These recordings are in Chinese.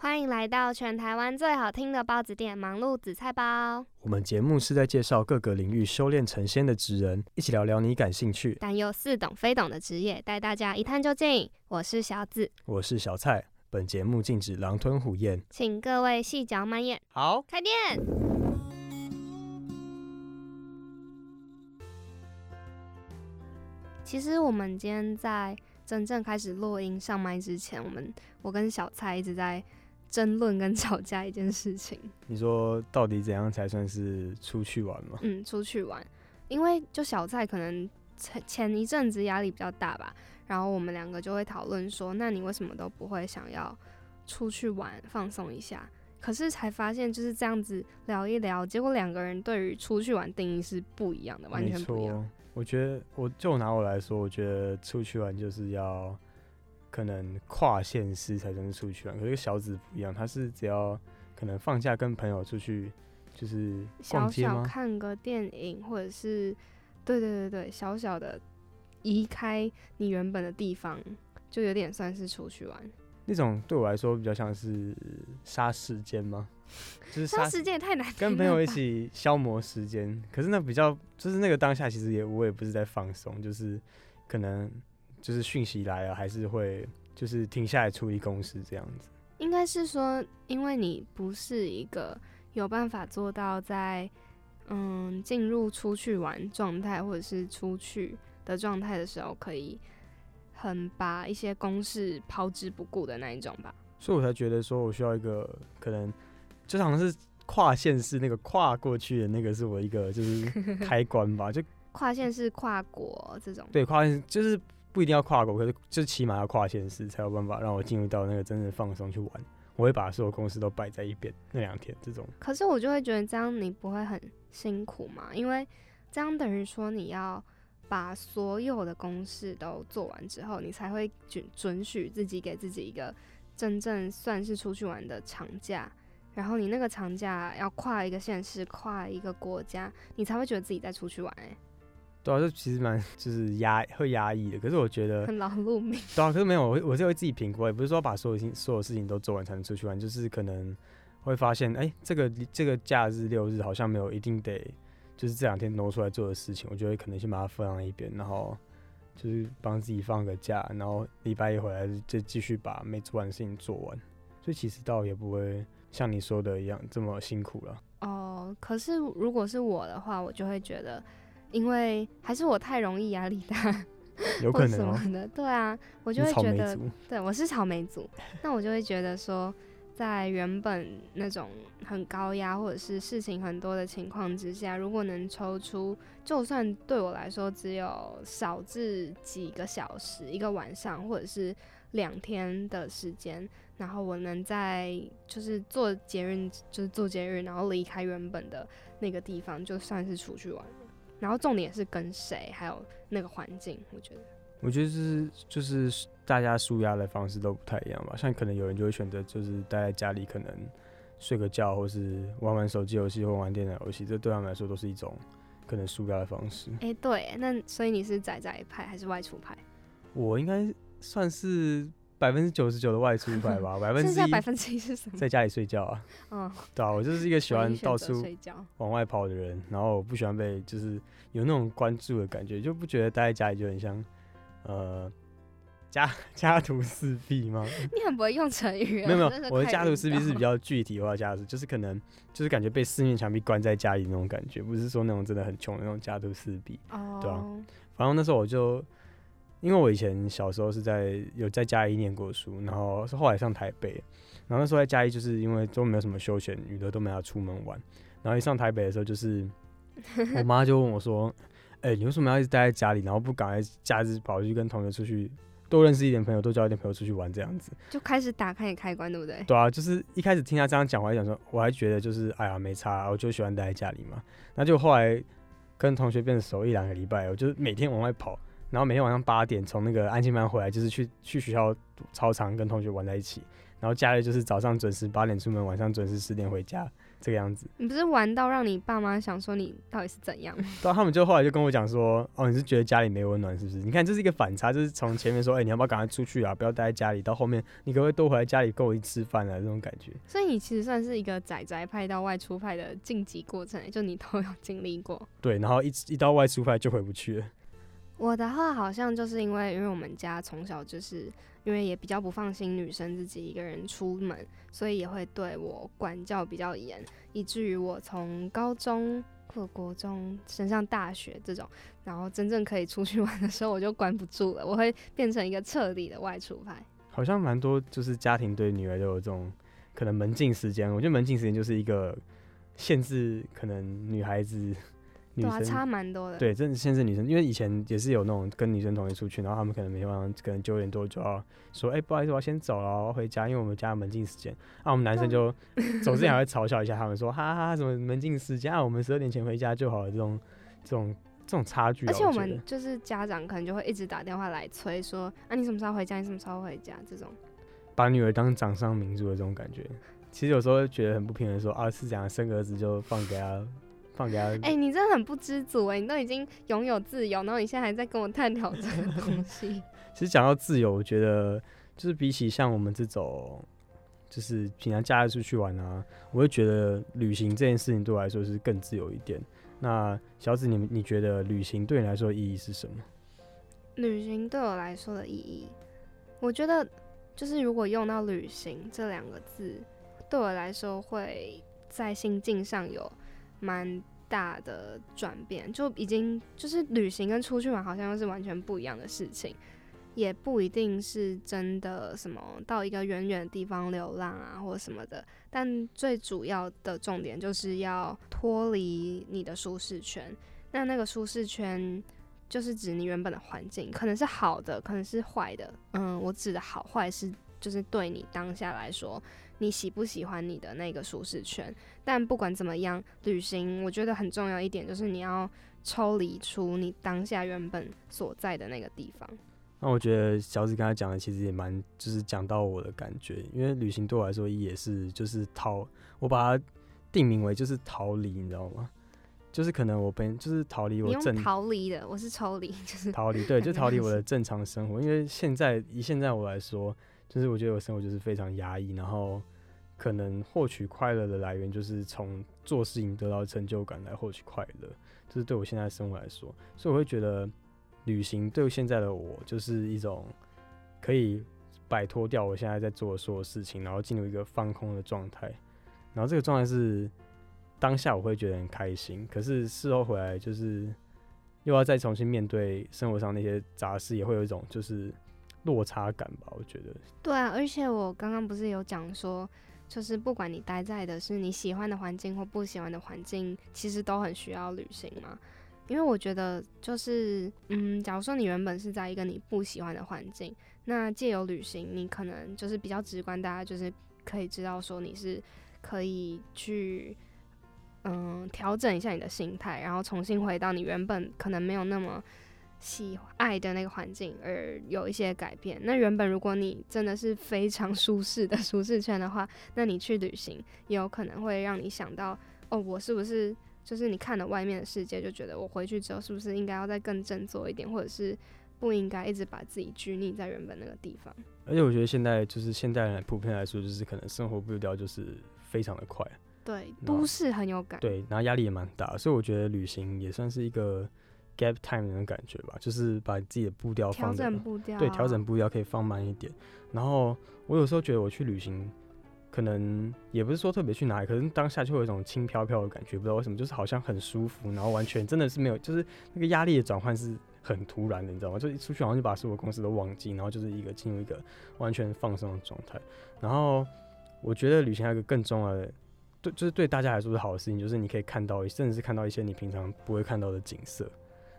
欢迎来到全台湾最好听的包子店——忙碌紫菜包。我们节目是在介绍各个领域修炼成仙的职人，一起聊聊你感兴趣但又似懂非懂的职业，带大家一探究竟。我是小紫，我是小蔡。本节目禁止狼吞虎咽，请各位细嚼慢咽。好，开店。其实我们今天在真正开始录音上麦之前，我们我跟小蔡一直在。争论跟吵架一件事情，你说到底怎样才算是出去玩吗？嗯，出去玩，因为就小蔡可能前前一阵子压力比较大吧，然后我们两个就会讨论说，那你为什么都不会想要出去玩放松一下？可是才发现就是这样子聊一聊，结果两个人对于出去玩定义是不一样的，完全不一样。我觉得，我就拿我来说，我觉得出去玩就是要。可能跨县市才算是出去玩，可是小子不一样，他是只要可能放假跟朋友出去，就是小小看个电影，或者是对对对对，小小的移开你原本的地方，就有点算是出去玩。那种对我来说比较像是杀时间吗？就是杀时间也太难，跟朋友一起消磨时间。可是那比较就是那个当下，其实也我也不是在放松，就是可能。就是讯息来了，还是会就是停下来处理公事这样子。应该是说，因为你不是一个有办法做到在嗯进入出去玩状态，或者是出去的状态的时候，可以很把一些公事抛之不顾的那一种吧。所以我才觉得说我需要一个可能，就好像是跨县市那个跨过去的那个是我一个就是 开关吧，就跨线是、跨国这种。对，跨线就是。不一定要跨国，可是就起码要跨县市才有办法让我进入到那个真正放松去玩。我会把所有公司都摆在一边那两天这种。可是我就会觉得这样你不会很辛苦嘛？因为这样等于说你要把所有的公事都做完之后，你才会准准许自己给自己一个真正算是出去玩的长假。然后你那个长假要跨一个县市，跨一个国家，你才会觉得自己在出去玩哎。对啊，这其实蛮 就是压会压抑的。可是我觉得很劳碌命。对啊，可是没有我我是会自己评估，也不是说把所有事所有事情都做完才能出去玩，就是可能会发现，哎，这个这个假日六日好像没有一定得就是这两天挪出来做的事情，我觉得可能先把它放在一边，然后就是帮自己放个假，然后礼拜一回来就继续把没做完的事情做完。所以其实倒也不会像你说的一样这么辛苦了。哦，可是如果是我的话，我就会觉得。因为还是我太容易压力大，有可能什么的，对啊，我就会觉得，对我是草莓族，那我就会觉得说，在原本那种很高压或者是事情很多的情况之下，如果能抽出，就算对我来说只有少至几个小时，一个晚上或者是两天的时间，然后我能在就是做节日，就是做节日，然后离开原本的那个地方，就算是出去玩。然后重点是跟谁，还有那个环境，我觉得。我觉得是就是大家舒压的方式都不太一样吧。像可能有人就会选择就是待在家里，可能睡个觉，或是玩玩手机游戏或玩电脑游戏，这对他们来说都是一种可能舒压的方式。哎，对，那所以你是宅宅派还是外出派？我应该算是。百分之九十九的外出 派吧，百分之百分之一是什么？在家里睡觉啊。嗯，对啊，我就是一个喜欢到处往外跑的人，然后不喜欢被就是有那种关注的感觉，就不觉得待在家里就很像呃家 家徒四壁吗？你很不会用成语。没有没有，我的家徒四壁是比较具体化家徒，就是可能就是感觉被四面墙壁关在家里那种感觉，不是说那种真的很穷的那种家徒四壁。哦，对啊，反正那时候我就。因为我以前小时候是在有在嘉义念过书，然后是后来上台北，然后那时候在嘉义就是因为都没有什么休闲娱乐，都没有出门玩，然后一上台北的时候，就是 我妈就问我说：“哎，你为什么要一直待在家里，然后不赶快假日跑去跟同学出去，多认识一点朋友，多交一点朋友出去玩这样子？”就开始打开开关，对不对？对啊，就是一开始听他这样讲，我还想说，我还觉得就是哎呀没差，我就喜欢待在家里嘛。那就后来跟同学变熟一两个礼拜，我就每天往外跑。然后每天晚上八点从那个安静班回来，就是去去学校操场跟同学玩在一起，然后假日就是早上准时八点出门，晚上准时十点回家。这个样子，你不是玩到让你爸妈想说你到底是怎样？对，他们就后来就跟我讲说，哦，你是觉得家里没温暖是不是？你看这是一个反差，就是从前面说，哎，你要不要赶快出去啊，不要待在家里，到后面你可不可以多回来家里跟我一起吃饭啊？这种感觉。所以你其实算是一个仔仔派到外出派的晋级过程，就你都有经历过。对，然后一一到外出派就回不去了。我的话好像就是因为，因为我们家从小就是。因为也比较不放心女生自己一个人出门，所以也会对我管教比较严，以至于我从高中或国中升上大学这种，然后真正可以出去 玩的时候，我就管不住了，我会变成一个彻底的外出派。好像蛮多就是家庭对女儿都有这种可能门禁时间，我觉得门禁时间就是一个限制，可能女孩子。对啊，差蛮多的。对，真的限制女生，因为以前也是有那种跟女生同学出去，然后他们可能每天晚上可能九点多就要说，哎，不好意思，我要先走了，我要回家，因为我们家门禁时间。那我们男生就走之前还会嘲笑一下他们，说，哈哈，什么门禁时间啊，我们十二点前回家就好了。这种这种这种差距。而且我们就是家长可能就会一直打电话来催，说，啊，你什么时候回家？你什么时候回家？这种把女儿当掌上明珠的这种感觉，其实有时候觉得很不平衡，说，啊，是这样，生儿子就放给他。放给他。哎，你真的很不知足哎！你都已经拥有自由，然后你现在还在跟我探讨这个东 西。其实讲到自由，我觉得就是比起像我们这种，就是平常假日出去玩啊，我会觉得旅行这件事情对我来说是更自由一点。那小紫，你你觉得旅行对你来说意义是什么？旅行对我来说的意义，我觉得就是如果用到“旅行”这两个字，对我来说会在心境上有。蛮大的转变，就已经就是旅行跟出去玩好像又是完全不一样的事情，也不一定是真的什么到一个远远的地方流浪啊或者什么的，但最主要的重点就是要脱离你的舒适圈。那那个舒适圈就是指你原本的环境，可能是好的，可能是坏的。嗯，我指的好坏是就是对你当下来说。你喜不喜欢你的那个舒适圈？但不管怎么样，旅行我觉得很重要一点就是你要抽离出你当下原本所在的那个地方。那我觉得小紫刚才讲的其实也蛮，就是讲到我的感觉，因为旅行对我来说也是就是逃，我把它定名为就是逃离，你知道吗？就是可能我本就是逃离我正逃离的，我是抽离，就是逃离，对，就逃离我的正常生活。因为现在以现在我来说。就是我觉得我生活就是非常压抑，然后可能获取快乐的来源就是从做事情得到成就感来获取快乐，这是对我现在生活来说，所以我会觉得旅行对现在的我就是一种可以摆脱掉我现在在做的所有事情，然后进入一个放空的状态，然后这个状态是当下我会觉得很开心，可是事后回来就是又要再重新面对生活上那些杂事，也会有一种就是。落差感吧，我觉得。对啊，而且我刚刚不是有讲说，就是不管你待在的是你喜欢的环境或不喜欢的环境，其实都很需要旅行嘛。因为我觉得，就是嗯，假如说你原本是在一个你不喜欢的环境，那借由旅行，你可能就是比较直观，大家就是可以知道说你是可以去嗯调整一下你的心态，然后重新回到你原本可能没有那么。喜爱的那个环境而有一些改变。那原本如果你真的是非常舒适的 舒适圈的话，那你去旅行也有可能会让你想到，哦，我是不是就是你看了外面的世界，就觉得我回去之后是不是应该要再更振作一点，或者是不应该一直把自己拘泥在原本那个地方。而且我觉得现在就是现代人普遍来说，就是可能生活步调就是非常的快，对，都市很有感，对，然后压力也蛮大，所以我觉得旅行也算是一个。Gap time 那种感觉吧，就是把自己的步调放整步调，对，调整步调可以放慢一点。然后我有时候觉得我去旅行，可能也不是说特别去哪里，可是当下就会有一种轻飘飘的感觉，不知道为什么，就是好像很舒服，然后完全真的是没有，就是那个压力的转换是很突然的，你知道吗？就一出去好像就把所有公司都忘记，然后就是一个进入一个完全放松的状态。然后我觉得旅行还有一个更重要的，对，就是对大家来说是好的事情，就是你可以看到，甚至是看到一些你平常不会看到的景色。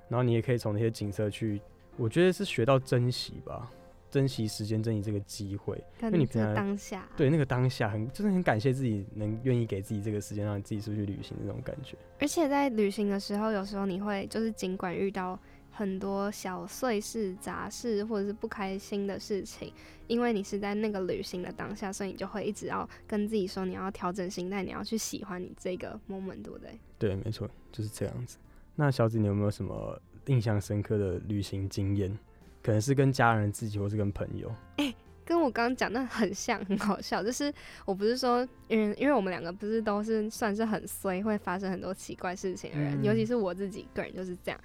然后你也可以从那些景色去，我觉得是学到珍惜吧，珍惜时间，珍惜这个机会，因为你平常当下，对那个当下很，就是很感谢自己能愿意给自己这个时间，让你自己出去旅行那种感觉。而且在旅行的时候，有时候你会就是尽管遇到很多小碎事、杂事或者是不开心的事情，因为你是在那个旅行的当下，所以你就会一直要跟自己说你要调整心态，你要去喜欢你这个 moment，对不对？对，没错，就是这样子。那小紫，你有没有什么印象深刻的旅行经验？可能是跟家人、自己，或是跟朋友？哎，跟我刚刚讲的很像，很好笑。就是我不是说，嗯，因为我们两个不是都是算是很衰，会发生很多奇怪事情的人，尤其是我自己个人就是这样。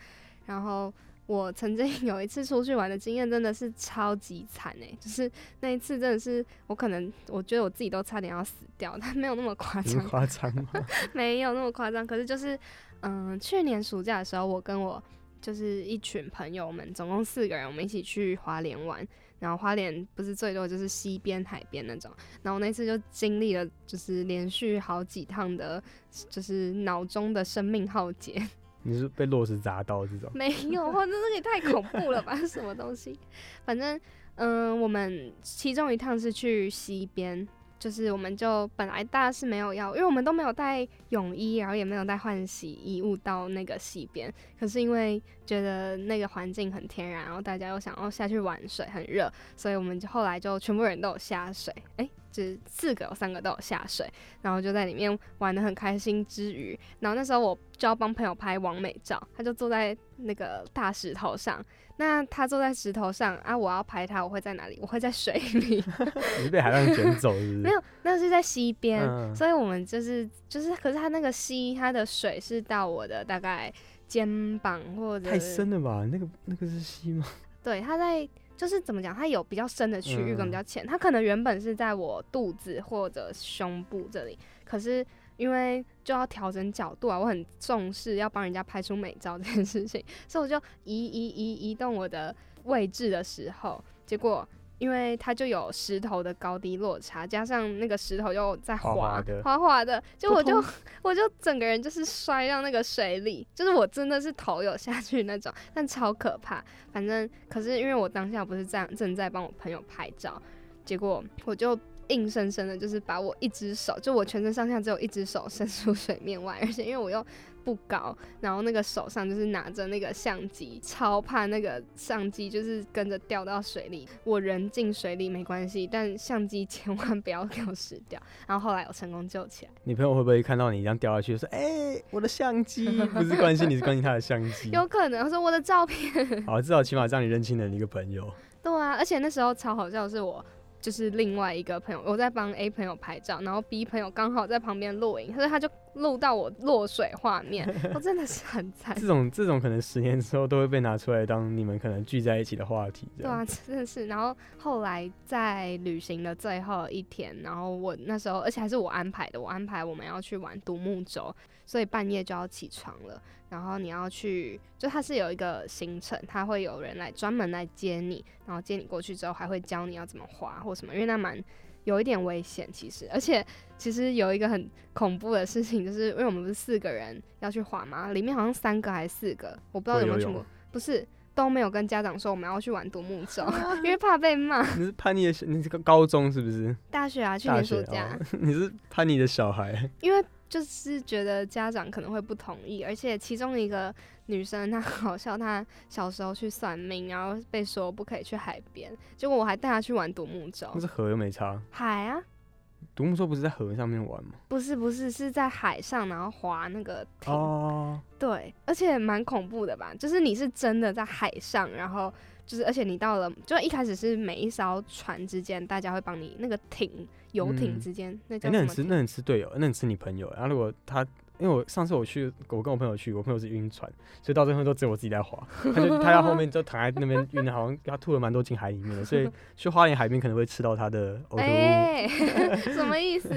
然后我曾经有一次出去玩的经验，真的是超级惨哎！就是那一次真的是我可能我觉得我自己都差点要死掉，但没有那么夸张。夸张吗？没有那么夸张。可是就是嗯，去年暑假的时候，我跟我就是一群朋友们，总共四个人，我们一起去花莲玩。然后花莲不是最多就是西边海边那种。然后那次就经历了就是连续好几趟的，就是脑中的生命浩劫。你是被落石砸到这种？没有，哇，那个也太恐怖了吧？什么东西？反正，嗯，我们其中一趟是去西边，就是我们就本来大家是没有要，因为我们都没有带泳衣，然后也没有带换洗衣物到那个溪边。可是因为觉得那个环境很天然，然后大家又想要下去玩水，很热，所以我们就后来就全部人都有下水。哎。是四个，有三个都有下水，然后就在里面玩的很开心之余，然后那时候我就要帮朋友拍完美照，他就坐在那个大石头上，那他坐在石头上啊，我要拍他，我会在哪里？我会在水里。你被海浪卷走是？没有，那是在溪边，所以我们就是就是，可是他那个溪，它的水是到我的大概肩膀或者太深了吧？那个那个是溪吗？对，他在。就是怎么讲，它有比较深的区域跟比较浅，它可能原本是在我肚子或者胸部这里，可是因为就要调整角度啊，我很重视要帮人家拍出美照这件事情，所以我就移移移移动我的位置的时候，结果。因为它就有石头的高低落差，加上那个石头又在滑滑滑的，就我就 我就整个人就是摔到那个水里，就是我真的是头有下去那种，但超可怕。反正可是因为我当下不是这样正在帮我朋友拍照，结果我就硬生生的就是把我一只手，就我全身上下只有一只手伸出水面外，而且因为我又。不高，然后那个手上就是拿着那个相机，超怕那个相机就是跟着掉到水里。我人进水里没关系，但相机千万不要给我湿掉。然后后来我成功救起来。你朋友会不会看到你这样掉下去，说：“哎，我的相机！”不是关心你是关心他的相机。有可能说我的照片。好，至少起码让你认清了一个朋友。对啊，而且那时候超好笑，是我。就是另外一个朋友，我在帮 A 朋友拍照，然后 B 朋友刚好在旁边录影，所以他就录到我落水画面，我 真的是很惨。这种这种可能十年之后都会被拿出来当你们可能聚在一起的话题。对啊，真的是。然后后来在旅行的最后一天，然后我那时候，而且还是我安排的，我安排我们要去玩独木舟，所以半夜就要起床了。然后你要去，就它是有一个行程，它会有人来专门来接你，然后接你过去之后，还会教你要怎么滑或什么，因为那蛮有一点危险，其实，而且其实有一个很恐怖的事情，就是因为我们不是四个人要去滑吗？里面好像三个还是四个，我不知道有没有全部，不是都没有跟家长说我们要去玩独木舟，因为怕被骂。你是叛逆的，你是个高中是不是？大学啊，去年暑假。你是叛逆的小孩。因为。就是觉得家长可能会不同意，而且其中一个女生她 好笑，她小时候去算命，然后被说不可以去海边，结果我还带她去玩独木舟。那是河又没差。海啊，独木舟不是在河上面玩吗？不是不是，是在海上，然后划那个艇。哦。对，而且蛮恐怖的吧？就是你是真的在海上，然后。就是，而且你到了，就一开始是每一艘船之间，大家会帮你那个艇游艇之间，那？那很吃，那很吃队友，那很吃你朋友。然后如果他，因为我上次我去，我跟我朋友去，我朋友是晕船，所以到最后都只有我自己在滑。他就他在后面就躺在那边晕的，好像他吐了蛮多进海里面的，所以 去花莲海边可能会吃到他的呕吐物。什么意思？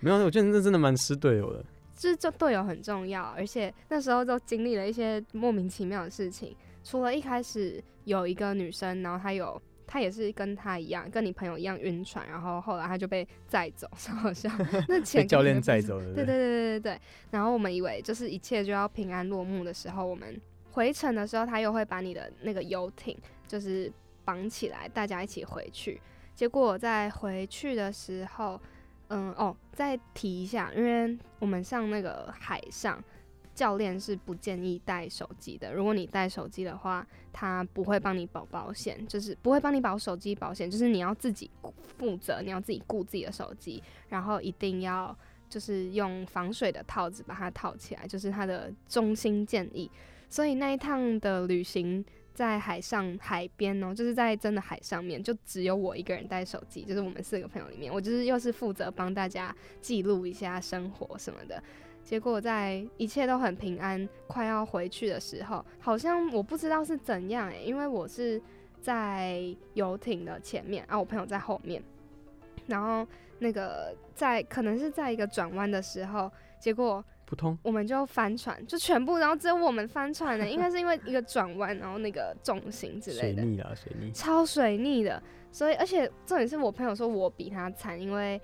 没有，我觉得那真的蛮吃队友的。就是这队友很重要，而且那时候都经历了一些莫名其妙的事情。除了一开始有一个女生，然后她有她也是跟她一样，跟你朋友一样晕船，然后后来她就被载走，好像 那前教练载走的。对对对对对对。然后我们以为就是一切就要平安落幕的时候，我们回程的时候，他又会把你的那个游艇就是绑起来，大家一起回去。结果在回去的时候，嗯哦，再提一下，因为我们上那个海上。教练是不建议带手机的。如果你带手机的话，他不会帮你保保险，就是不会帮你保手机保险，就是你要自己负责，你要自己顾自己的手机，然后一定要就是用防水的套子把它套起来，就是他的中心建议。所以那一趟的旅行。在海上海边哦，就是在真的海上面，就只有我一个人带手机，就是我们四个朋友里面，我就是又是负责帮大家记录一下生活什么的。结果在一切都很平安，快要回去的时候，好像我不知道是怎样诶，因为我是在游艇的前面啊，我朋友在后面，然后那个在可能是在一个转弯的时候，结果。扑通，我们就翻船，就全部，然后只有我们翻船呢，应该是因为一个转弯，然后那个重心之类的，水逆啊，水逆，超水逆的，所以而且重点是我朋友说我比他惨，因为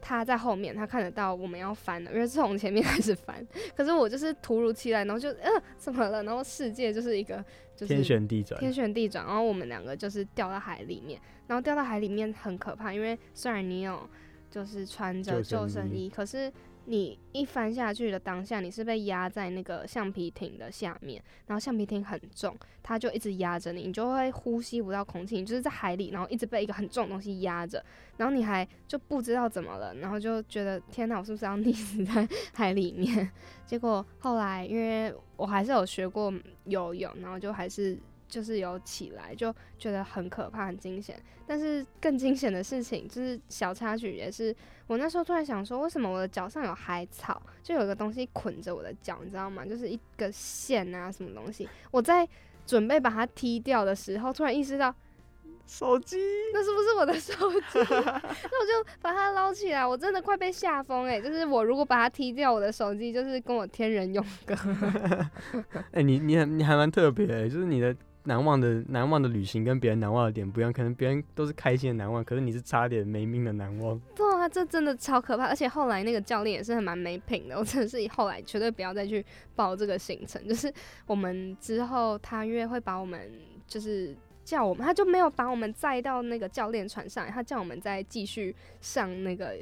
他在后面，他看得到我们要翻了，因为是从前面开始翻，可是我就是突如其来，然后就呃怎么了，然后世界就是一个就是天旋地转，天旋地转，然后我们两个就是掉到海里面，然后掉到海里面很可怕，因为虽然你有就是穿着救生衣，可是。你一翻下去的当下，你是被压在那个橡皮艇的下面，然后橡皮艇很重，它就一直压着你，你就会呼吸不到空气，你就是在海里，然后一直被一个很重的东西压着，然后你还就不知道怎么了，然后就觉得天哪，我是不是要溺死在 海里面？结果后来因为我还是有学过游泳，然后就还是。就是有起来，就觉得很可怕、很惊险。但是更惊险的事情就是小插曲，也是我那时候突然想说，为什么我的脚上有海草，就有一个东西捆着我的脚，你知道吗？就是一个线啊，什么东西。我在准备把它踢掉的时候，突然意识到手机，那是不是我的手机？那我就把它捞起来。我真的快被吓疯哎！就是我如果把它踢掉，我的手机就是跟我天人永隔。哎，你你很你还蛮特别，就是你的。难忘的难忘的旅行跟别人难忘的点不一样，可能别人都是开心的难忘，可是你是差点没命的难忘。对啊，这真的超可怕，而且后来那个教练也是很蛮没品的，我真的是后来绝对不要再去报这个行程。就是我们之后他因为会把我们就是叫我们，他就没有把我们载到那个教练船上，他叫我们再继续上那个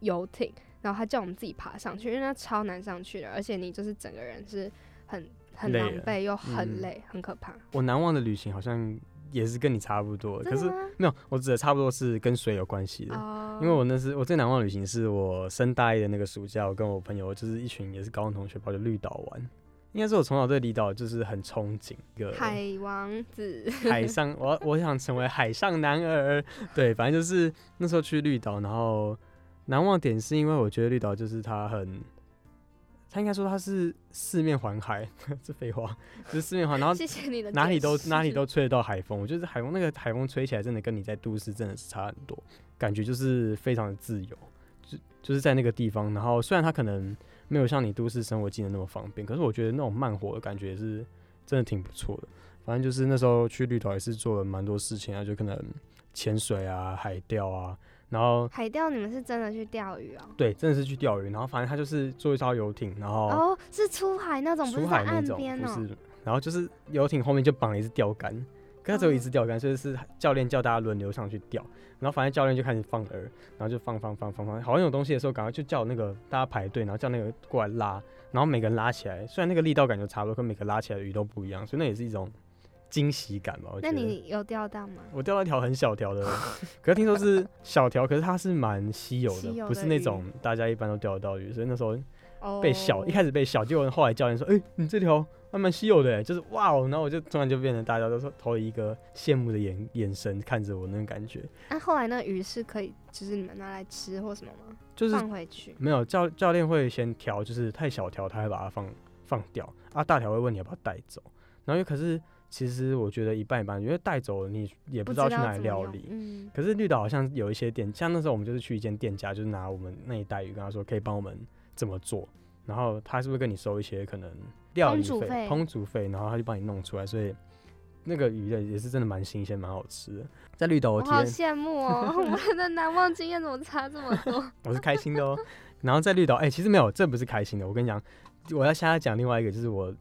游艇，然后他叫我们自己爬上去，因为那超难上去的，而且你就是整个人是很。很狼狈又很累，很可怕。我难忘的旅行好像也是跟你差不多，可是没有，我指的差不多是跟水有关系的。因为我那是我最难忘的旅行，是我升大一的那个暑假，我跟我朋友就是一群也是高中同学跑去绿岛玩。应该是我从小对离岛就是很憧憬，一个海王子，海上我我想成为海上男儿。对，反正就是那时候去绿岛，然后难忘点是因为我觉得绿岛就是它很。他应该说他是四面环海，这废话，就是四面环，然后谢谢你的哪里都哪里都吹得到海风，我觉得海风那个海风吹起来真的跟你在都市真的是差很多，感觉就是非常的自由，就就是在那个地方，然后虽然它可能没有像你都市生活技能那么方便，可是我觉得那种慢活的感觉是真的挺不错的。反正就是那时候去绿岛也是做了蛮多事情啊，就可能潜水啊、海钓啊。然后海钓，你们是真的去钓鱼哦？对，真的是去钓鱼。然后反正他就是坐一艘游艇，然后哦，是出海那种，出海那种，不是。然后就是游艇后面就绑了一只钓竿，可他只有一只钓竿，所以是教练叫大家轮流上去钓。然后反正教练就开始放饵，然后就放放放放放，好像有东西的时候，赶快就叫那个大家排队，然后叫那个过来拉，然后每个人拉起来，虽然那个力道感觉差不多，可每个拉起来的鱼都不一样，所以那也是一种。惊喜感吧，那你有钓到吗？我钓到一条很小条的，可是听说是小条，可是它是蛮稀有的，不是那种大家一般都钓得到鱼，所以那时候被笑，一开始被笑，结果后来教练说：“哎，你这条还蛮稀有的，就是哇哦！”然后我就突然就变成大家都说投一个羡慕的眼眼神看着我那种感觉。那后来那鱼是可以，就是你们拿来吃或什么吗？就是放回去？没有，教教练会先调，就是太小条，他会把它放放掉啊。大条会问你要不要带走，然后又可是。其实我觉得一半一半，因为带走你也不知道去哪里料理。嗯。可是绿岛好像有一些店，像那时候我们就是去一间店家，就是拿我们那一袋鱼跟他说可以帮我们怎么做，然后他是不是跟你收一些可能料理费、烹煮费，然后他就帮你弄出来，所以那个鱼的也是真的蛮新鲜、蛮好吃的。在绿岛，我好羡慕哦！我的难忘经验怎么差这么多？我是开心的哦。然后在绿岛，哎，其实没有，这不是开心的。我跟你讲，我要现在讲另外一个，就是我。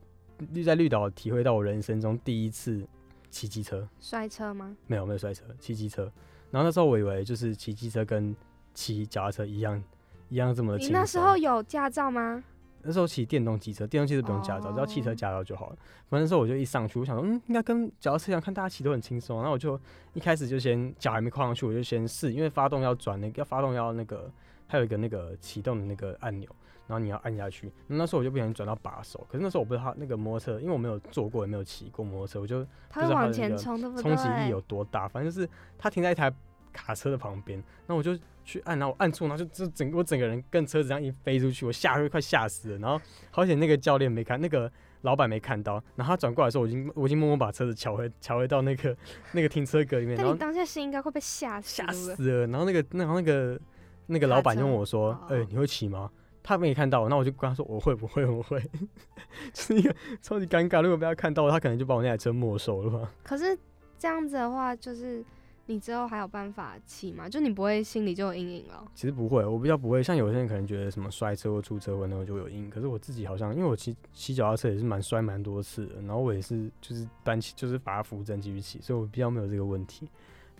绿在绿岛体会到我人生中第一次骑机车，摔车吗？没有没有摔车，骑机车。然后那时候我以为就是骑机车跟骑脚踏车一样，一样这么。你那时候有驾照吗？那时候骑电动机车，电动汽车不用驾照，只要汽车驾照就好了。反正那时候我就一上去，我想说，嗯，应该跟脚踏车一样，看大家骑都很轻松。然后我就一开始就先脚还没跨上去，我就先试，因为发动要转那个，要发动要那个，还有一个那个启动的那个按钮，然后你要按下去。那时候我就不小心转到把手，可是那时候我不知道它那个摩托车，因为我没有坐过，也没有骑过摩托车，我就不知道它的冲击力有多大。反正就是它停在一台卡车的旁边，那我就。去按，然后我按错，然后就就整我整个人跟车子这样一飞出去，我吓都快吓死了。然后好险那个教练没看，那个老板没看到。然后他转过来的时候，我已经我已经默默把车子调回调回到那个那个停车格里面。那你当下心应该会被吓吓死了。然后那个然后那个那个老板就问我说：“哎，你会骑吗？”他没看到，那我就跟他说：“我会不会？我会。”是一个超级尴尬。如果被他看到，他可能就把我那台车没收了吧。可是这样子的话，就是。你之后还有办法骑吗？就你不会心里就有阴影了？其实不会，我比较不会。像有些人可能觉得什么摔车或出车祸那种就有阴影，可是我自己好像，因为我骑骑脚踏车也是蛮摔蛮多次的，然后我也是就是搬起就是把它扶正继续骑，所以我比较没有这个问题，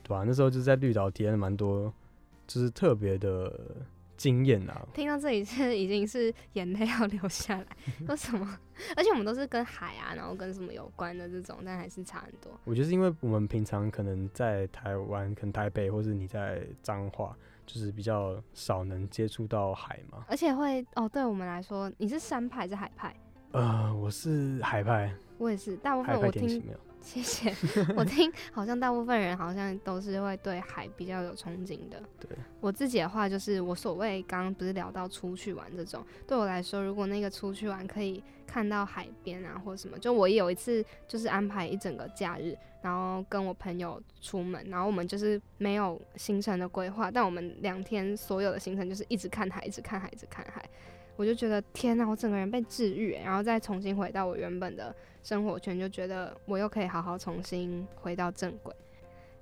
对吧？那时候就是在绿岛体验了蛮多，就是特别的。经验啊！听到这里是已经是眼泪要流下来。为什么？而且我们都是跟海啊，然后跟什么有关的这种，但还是差很多。我觉得是因为我们平常可能在台湾，可能台北，或是你在彰化，就是比较少能接触到海嘛。而且会哦，对我们来说，你是山派还是海派？呃，我是海派。我也是，大部分我听。谢谢。我听好像大部分人好像都是会对海比较有憧憬的。对我自己的话，就是我所谓刚刚不是聊到出去玩这种，对我来说，如果那个出去玩可以看到海边啊，或者什么，就我有一次就是安排一整个假日，然后跟我朋友出门，然后我们就是没有行程的规划，但我们两天所有的行程就是一直看海，一直看海，一直看海。我就觉得天哪，我整个人被治愈，然后再重新回到我原本的生活圈，就觉得我又可以好好重新回到正轨。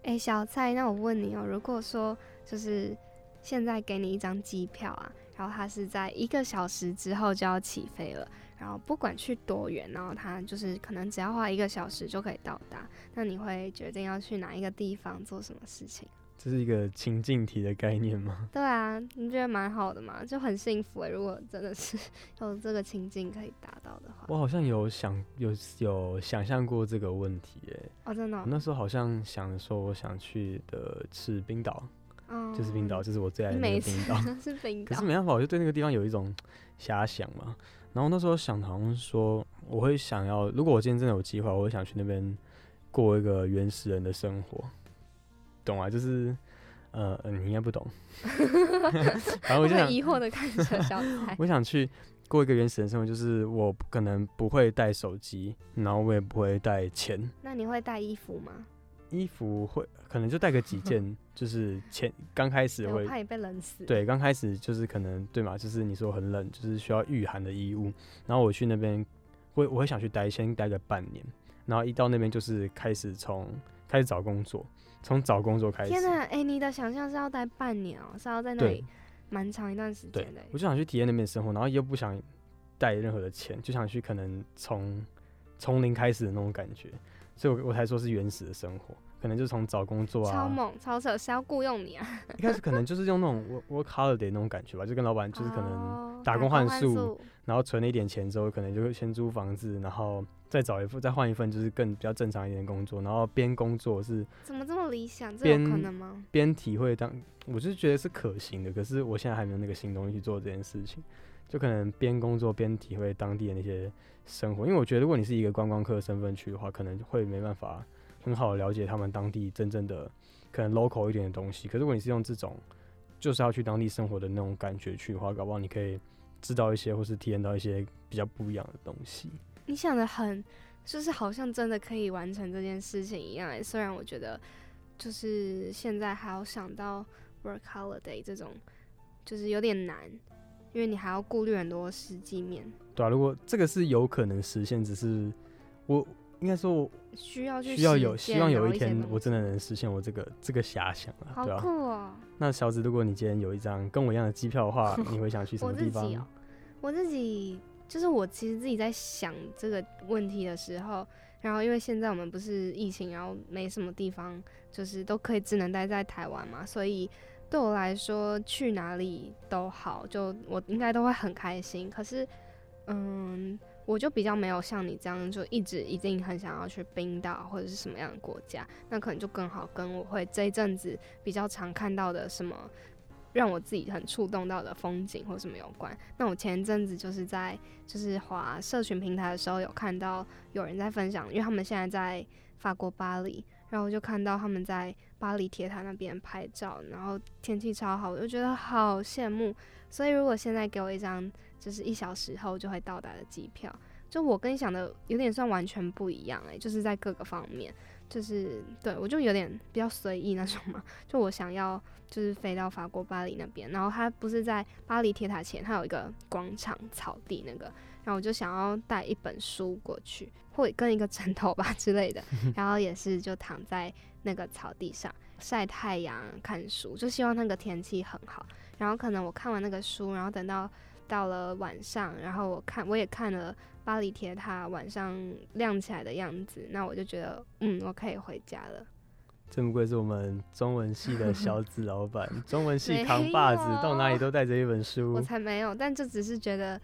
哎，小蔡，那我问你哦，如果说就是现在给你一张机票啊，然后它是在一个小时之后就要起飞了，然后不管去多远，然后它就是可能只要花一个小时就可以到达，那你会决定要去哪一个地方做什么事情？这是一个情境题的概念吗？对啊，你觉得蛮好的嘛，就很幸福哎。如果真的是有这个情境可以达到的话，我好像有想有有想象过这个问题哎。哦，真的。那时候好像想说，我想去的是冰岛，就是冰岛，就是我最爱的冰岛。是冰岛。可是没办法，我就对那个地方有一种遐想嘛。然后那时候想，好像说，我会想要，如果我今天真的有计划，我会想去那边过一个原始人的生活。懂啊，就是，呃，你应该不懂。然后我就想疑惑的看着小蔡。我想去过一个原始人生活，就是我可能不会带手机，然后我也不会带钱。那你会带衣服吗？衣服会，可能就带个几件，就是前刚开始会怕你被冷死。对，刚开始就是可能对嘛，就是你说很冷，就是需要御寒的衣物。然后我去那边，会我会想去待，先待个半年。然后一到那边就是开始从开始找工作。从找工作开始。天哪，哎，你的想象是要待半年哦，是要在那里蛮长一段时间的。我就想去体验那边生活，然后又不想带任何的钱，就想去可能从从零开始的那种感觉，所以我我才说是原始的生活，可能就从找工作啊，超猛超扯，是要雇佣你啊。一开始可能就是用那种 work work holiday 那种感觉吧，就跟老板就是可能打工换宿，然后存了一点钱之后，可能就会先租房子，然后。再找一份，再换一份，就是更比较正常一点的工作，然后边工作是怎么这么理想？这有可能吗？边体会当，我是觉得是可行的，可是我现在还没有那个行动力去做这件事情，就可能边工作边体会当地的那些生活，因为我觉得如果你是一个观光客身份去的话，可能会没办法很好的了解他们当地真正的可能 local 一点的东西。可是如果你是用这种就是要去当地生活的那种感觉去的话，搞不好你可以知道一些或是体验到一些比较不一样的东西。你想的很，就是好像真的可以完成这件事情一样。虽然我觉得，就是现在还要想到 work holiday 这种，就是有点难，因为你还要顾虑很多实际面。对啊，如果这个是有可能实现，只是我应该说，我需要去需要有希望有一天我真的能实现我这个这个遐想啊，好酷哦！那小紫，如果你今天有一张跟我一样的机票的话，你会想去什么地方？我自己，我自己。就是我其实自己在想这个问题的时候，然后因为现在我们不是疫情，然后没什么地方，就是都可以只能待在台湾嘛，所以对我来说去哪里都好，就我应该都会很开心。可是嗯，我就比较没有像你这样，就一直一定很想要去冰岛或者是什么样的国家，那可能就更好跟我会这一阵子比较常看到的什么。让我自己很触动到的风景或什么有关。那我前一阵子就是在就是滑社群平台的时候，有看到有人在分享，因为他们现在在法国巴黎，然后我就看到他们在巴黎铁塔那边拍照，然后天气超好，我就觉得好羡慕。所以如果现在给我一张就是一小时后就会到达的机票，就我跟你想的有点算完全不一样诶，就是在各个方面。就是对我就有点比较随意那种嘛，就我想要就是飞到法国巴黎那边，然后它不是在巴黎铁塔前，它有一个广场草地那个，然后我就想要带一本书过去，或跟一个枕头吧之类的，然后也是就躺在那个草地上晒太阳看书，就希望那个天气很好，然后可能我看完那个书，然后等到到了晚上，然后我看我也看了。巴黎铁塔晚上亮起来的样子，那我就觉得，嗯，我可以回家了。真不愧是我们中文系的小子老板，中文系扛把子，到哪里都带着一本书。我才没有，但这只是觉得，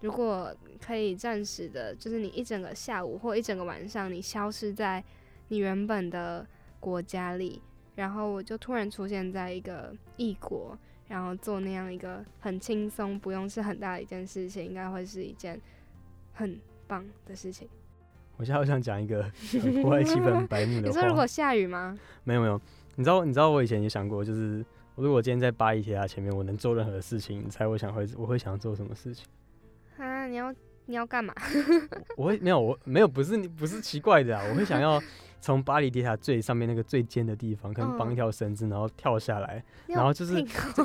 如果可以暂时的，就是你一整个下午或一整个晚上，你消失在你原本的国家里，然后我就突然出现在一个异国，然后做那样一个很轻松，不用是很大的一件事情，应该会是一件。很棒的事情。我现在好想讲一个 户外气氛白目的 话。你说如果下雨吗？没有没有，你知道你知道我以前也想过，就是如果今天在巴黎铁塔前面，我能做任何事情，你猜我想会我会想做什么事情？啊，你要你要干嘛？我会没有我没有不是你不是奇怪的啊，我会想要从巴黎铁塔最上面那个最尖的地方，可能绑一条绳子，然后跳下来，然后就是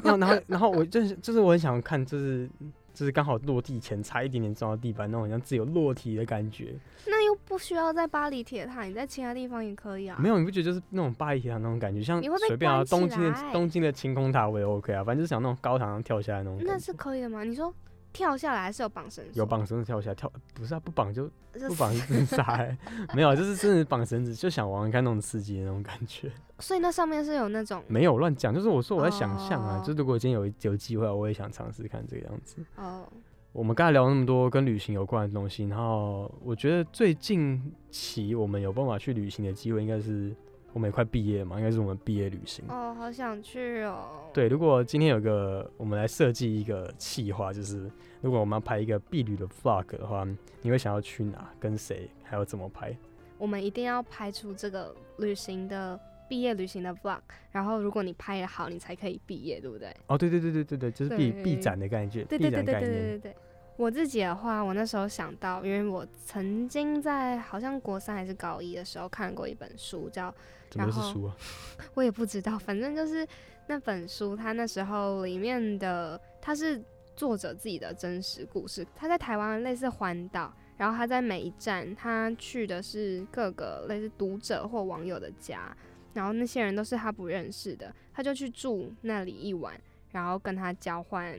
然后然后我就是就是我很想看就是。就是刚好落地前差一点点撞到地板，那种像自由落体的感觉。那又不需要在巴黎铁塔，你在其他地方也可以啊。没有，你不觉得就是那种巴黎铁塔那种感觉，像随便啊，东京的东京的晴空塔我也 OK 啊，反正就是想那种高塔上跳下来那种。那是可以的吗？你说？跳下来还是有绑绳子？有绑绳子跳下来，跳不是啊，不绑就不绑是真傻，没有，就是真的绑绳子，就想玩玩看那种刺激的那种感觉。所以那上面是有那种没有乱讲，就是我说我在想象啊，就如果今天有有机会，我也想尝试看这个样子。哦，我们刚才聊那么多跟旅行有关的东西，然后我觉得最近期我们有办法去旅行的机会，应该是。我们也快毕业嘛，应该是我们毕业旅行哦，好想去哦。对，如果今天有个我们来设计一个企划，就是如果我们要拍一个毕旅的 vlog 的话，你会想要去哪、跟谁，还要怎么拍？我们一定要拍出这个旅行的毕业旅行的 vlog，然后如果你拍的好，你才可以毕业，对不对？哦，对对对对对对，就是毕毕展的感觉，毕展概念。对对对对对对。我自己的话，我那时候想到，因为我曾经在好像国三还是高一的时候看过一本书，叫怎么是书啊？我也不知道，反正就是那本书，它那时候里面的它是作者自己的真实故事。他在台湾类似环岛，然后他在每一站他去的是各个类似读者或网友的家，然后那些人都是他不认识的，他就去住那里一晚，然后跟他交换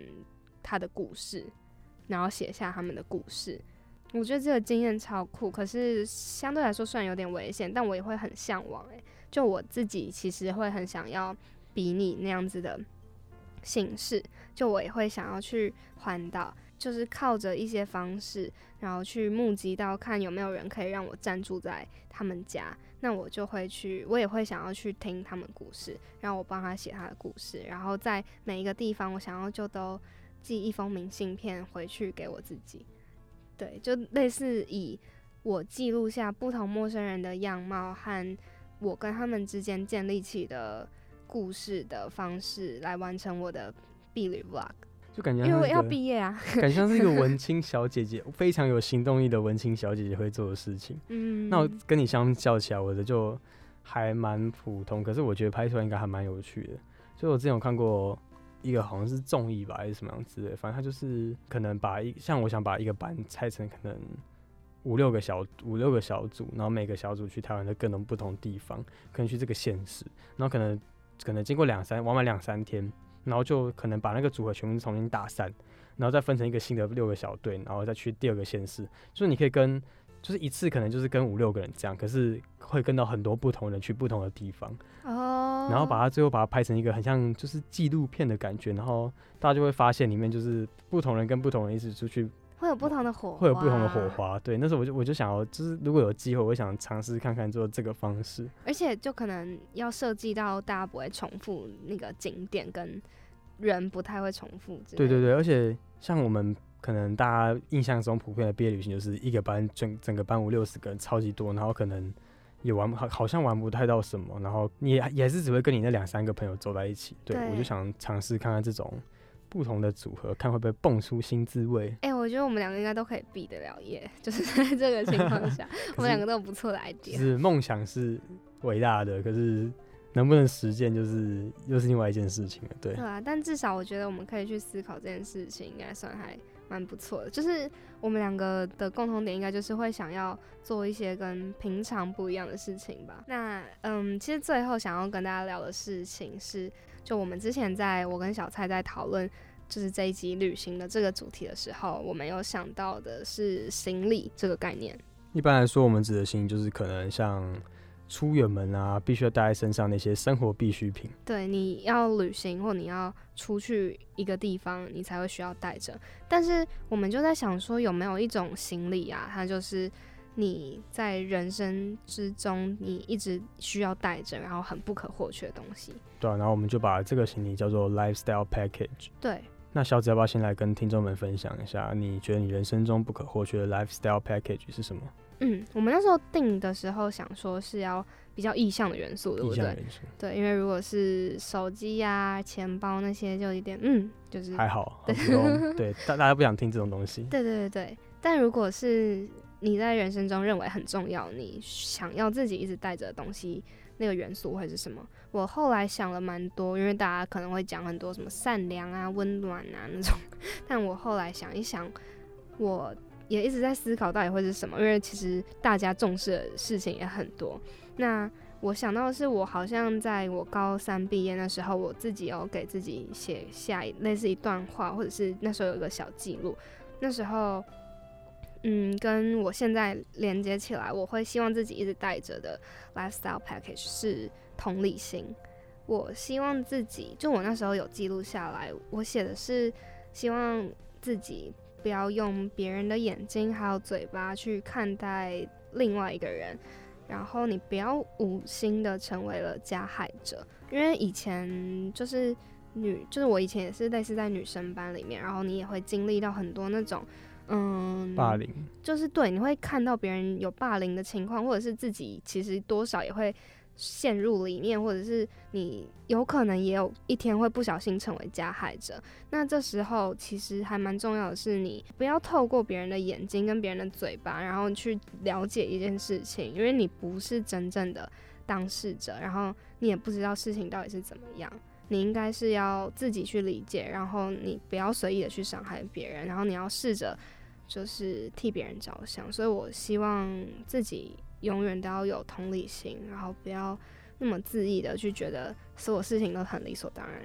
他的故事。然后写下他们的故事，我觉得这个经验超酷。可是相对来说算有点危险，但我也会很向往。诶，就我自己其实会很想要比你那样子的形式，就我也会想要去环岛，就是靠着一些方式，然后去募集到看有没有人可以让我暂住在他们家，那我就会去，我也会想要去听他们故事，让我帮他写他的故事，然后在每一个地方，我想要就都。寄一封明信片回去给我自己，对，就类似以我记录下不同陌生人的样貌和我跟他们之间建立起的故事的方式来完成我的毕旅 vlog，就感觉因为要毕业啊，感觉像是一个文青 小姐姐，非常有行动力的文青小姐姐会做的事情。嗯，那我跟你相较起来，我的就还蛮普通，可是我觉得拍出来应该还蛮有趣的。就我之前有看过。一个好像是众议吧，还是什么样子的，反正他就是可能把一像我想把一个班拆成可能五六个小五六个小组，然后每个小组去台湾的各种不同地方，可能去这个县市，然后可能可能经过两三玩完两三天，然后就可能把那个组合全部重新打散，然后再分成一个新的六个小队，然后再去第二个县市，就是你可以跟。就是一次可能就是跟五六个人这样，可是会跟到很多不同人去不同的地方哦，然后把它最后把它拍成一个很像就是纪录片的感觉，然后大家就会发现里面就是不同人跟不同人一起出去会有不同的火，会有不同的火花。对，那时候我就我就想要，就是如果有机会，我想尝试看看做这个方式。而且就可能要设计到大家不会重复那个景点跟人不太会重复。对对对，而且像我们可能大家印象中普遍的毕业旅行，就是一个班整整个班五六十个人，超级多，然后可能也玩好好像玩不太到什么，然后你也是只会跟你那两三个朋友走在一起。对，我就想尝试看看这种。不同的组合，看会不会蹦出新滋味。哎，我觉得我们两个应该都可以毕得了业，就是在这个情况下，我们两个都有不错的 idea。是梦想是伟大的，可是能不能实践，就是又是另外一件事情了。对。对啊，但至少我觉得我们可以去思考这件事情，应该算还蛮不错的。就是我们两个的共同点，应该就是会想要做一些跟平常不一样的事情吧。那嗯，其实最后想要跟大家聊的事情是。就我们之前在我跟小蔡在讨论，就是这一集旅行的这个主题的时候，我们有想到的是行李这个概念。一般来说，我们指的行李就是可能像出远门啊，必须要带在身上那些生活必需品。对，你要旅行或你要出去一个地方，你才会需要带着。但是我们就在想说，有没有一种行李啊，它就是。你在人生之中，你一直需要带着，然后很不可或缺的东西。对啊，然后我们就把这个行李叫做 lifestyle package。对。那小紫要不要先来跟听众们分享一下，你觉得你人生中不可或缺的 lifestyle package 是什么？嗯，我们那时候定的时候想说是要比较意向的元素，对不对？对，因为如果是手机呀、钱包那些，就有点嗯，就是还好。对，对，大大家不想听这种东西。对对对对，但如果是你在人生中认为很重要，你想要自己一直带着的东西，那个元素会是什么？我后来想了蛮多，因为大家可能会讲很多什么善良啊、温暖啊那种，但我后来想一想，我也一直在思考到底会是什么，因为其实大家重视的事情也很多。那我想到的是，我好像在我高三毕业那时候，我自己有给自己写下类似一段话，或者是那时候有一个小记录，那时候。嗯，跟我现在连接起来，我会希望自己一直带着的 lifestyle package 是同理心。我希望自己，就我那时候有记录下来，我写的是希望自己不要用别人的眼睛还有嘴巴去看待另外一个人，然后你不要无心的成为了加害者，因为以前就是女，就是我以前也是类似在女生班里面，然后你也会经历到很多那种。嗯，霸凌就是对，你会看到别人有霸凌的情况，或者是自己其实多少也会陷入里面，或者是你有可能也有一天会不小心成为加害者。那这时候其实还蛮重要的是，你不要透过别人的眼睛跟别人的嘴巴，然后去了解一件事情，因为你不是真正的当事者，然后你也不知道事情到底是怎么样。你应该是要自己去理解，然后你不要随意的去伤害别人，然后你要试着就是替别人着想。所以我希望自己永远都要有同理心，然后不要那么自意的去觉得所有事情都很理所当然。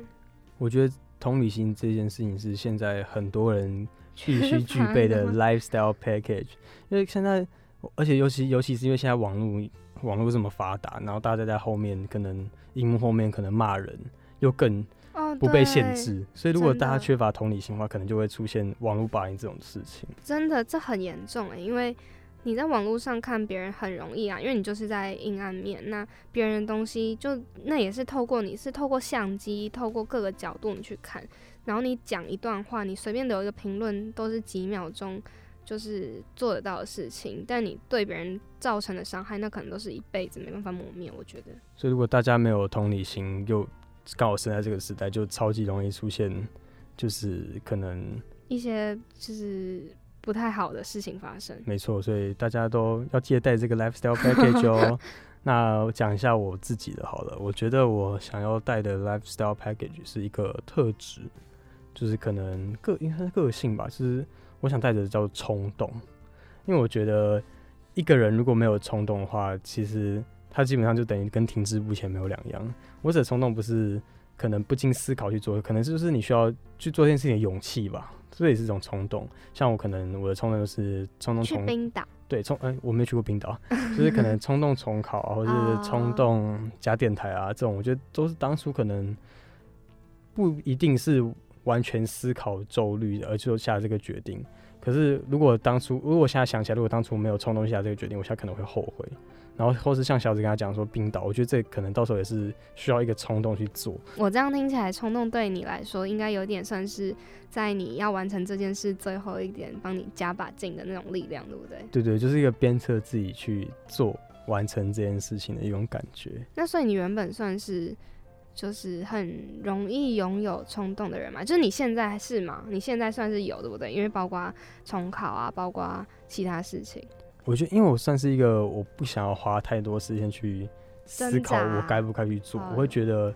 我觉得同理心这件事情是现在很多人必须具备的 lifestyle package，因为现在，而且尤其尤其是因为现在网络网络这么发达，然后大家在后面可能荧幕后面可能骂人。又更不被限制，所以如果大家缺乏同理心的话，可能就会出现网络霸凌这种事情。真的，这很严重诶，因为你在网络上看别人很容易啊，因为你就是在阴暗面，那别人的东西就那也是透过你是透过相机，透过各个角度你去看，然后你讲一段话，你随便留一个评论，都是几秒钟就是做得到的事情，但你对别人造成的伤害，那可能都是一辈子没办法磨灭。我觉得，所以如果大家没有同理心，又刚好生在这个时代，就超级容易出现，就是可能一些就是不太好的事情发生。没错，所以大家都要记得带这个 lifestyle package 哦。那讲一下我自己的好了，我觉得我想要带的 lifestyle package 是一个特质，就是可能个应该是个性吧，就是我想带着叫冲动，因为我觉得一个人如果没有冲动的话，其实。他基本上就等于跟停滞不前没有两样。我的冲动不是可能不经思考去做，可能就是你需要去做这件事情的勇气吧，这也是一种冲动。像我可能我的冲动就是冲动从冰岛，对冲哎我没去过冰岛，就是可能冲动重考啊或者是冲动加电台啊这种，我觉得都是当初可能不一定是完全思考周虑而就下这个决定。可是如果当初，如果现在想起来，如果当初没有冲动下这个决定，我现在可能会后悔。然后或是像小紫跟他讲说冰岛，我觉得这可能到时候也是需要一个冲动去做。我这样听起来，冲动对你来说应该有点算是在你要完成这件事最后一点帮你加把劲的那种力量，对不对？对对，就是一个鞭策自己去做完成这件事情的一种感觉。那所以你原本算是就是很容易拥有冲动的人嘛？就是你现在是吗？你现在算是有对不对？因为包括重考啊，包括其他事情。我觉得，因为我算是一个我不想要花太多时间去思考我该不该去做，我会觉得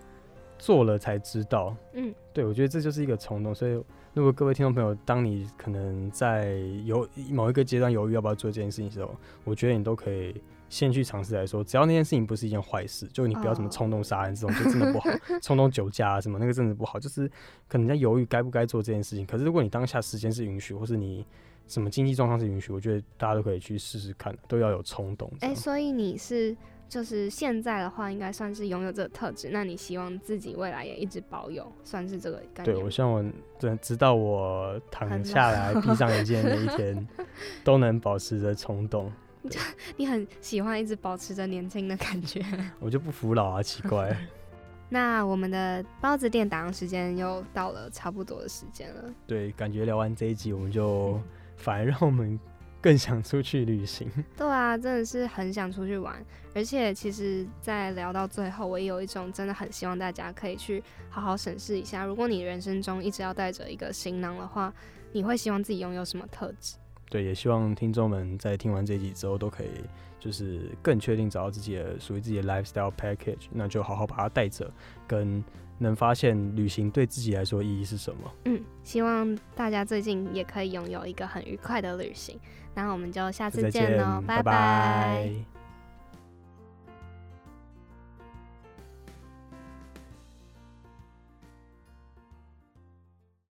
做了才知道。嗯，对，我觉得这就是一个冲动。所以，如果各位听众朋友，当你可能在有某一个阶段犹豫要不要做这件事情的时候，我觉得你都可以先去尝试来说，只要那件事情不是一件坏事，就你不要什么冲动杀人这种，就真的不好。冲动酒驾啊什么，那个真的不好。就是可能在犹豫该不该做这件事情。可是，如果你当下时间是允许，或是你什么经济状况是允许？我觉得大家都可以去试试看，都要有冲动。哎，所以你是就是现在的话，应该算是拥有这个特质。那你希望自己未来也一直保有，算是这个概念。对，我希望我直直到我躺下来 闭上眼睛的那一天，都能保持着冲动。你很喜欢一直保持着年轻的感觉。我就不服老啊，奇怪。那我们的包子店打烊时间又到了差不多的时间了。对，感觉聊完这一集，我们就。反而让我们 更想出去旅行。对啊，真的是很想出去玩。而且，其实，在聊到最后，我也有一种真的很希望大家可以去好好审视一下，如果你人生中一直要带着一个行囊的话，你会希望自己拥有什么特质？对，也希望听众们在听完这集之后，都可以就是更确定找到自己的属于自己的 lifestyle package，那就好好把它带着，跟。能发现旅行对自己来说意义是什么？嗯，希望大家最近也可以拥有一个很愉快的旅行。那我们就下次见喽，拜拜。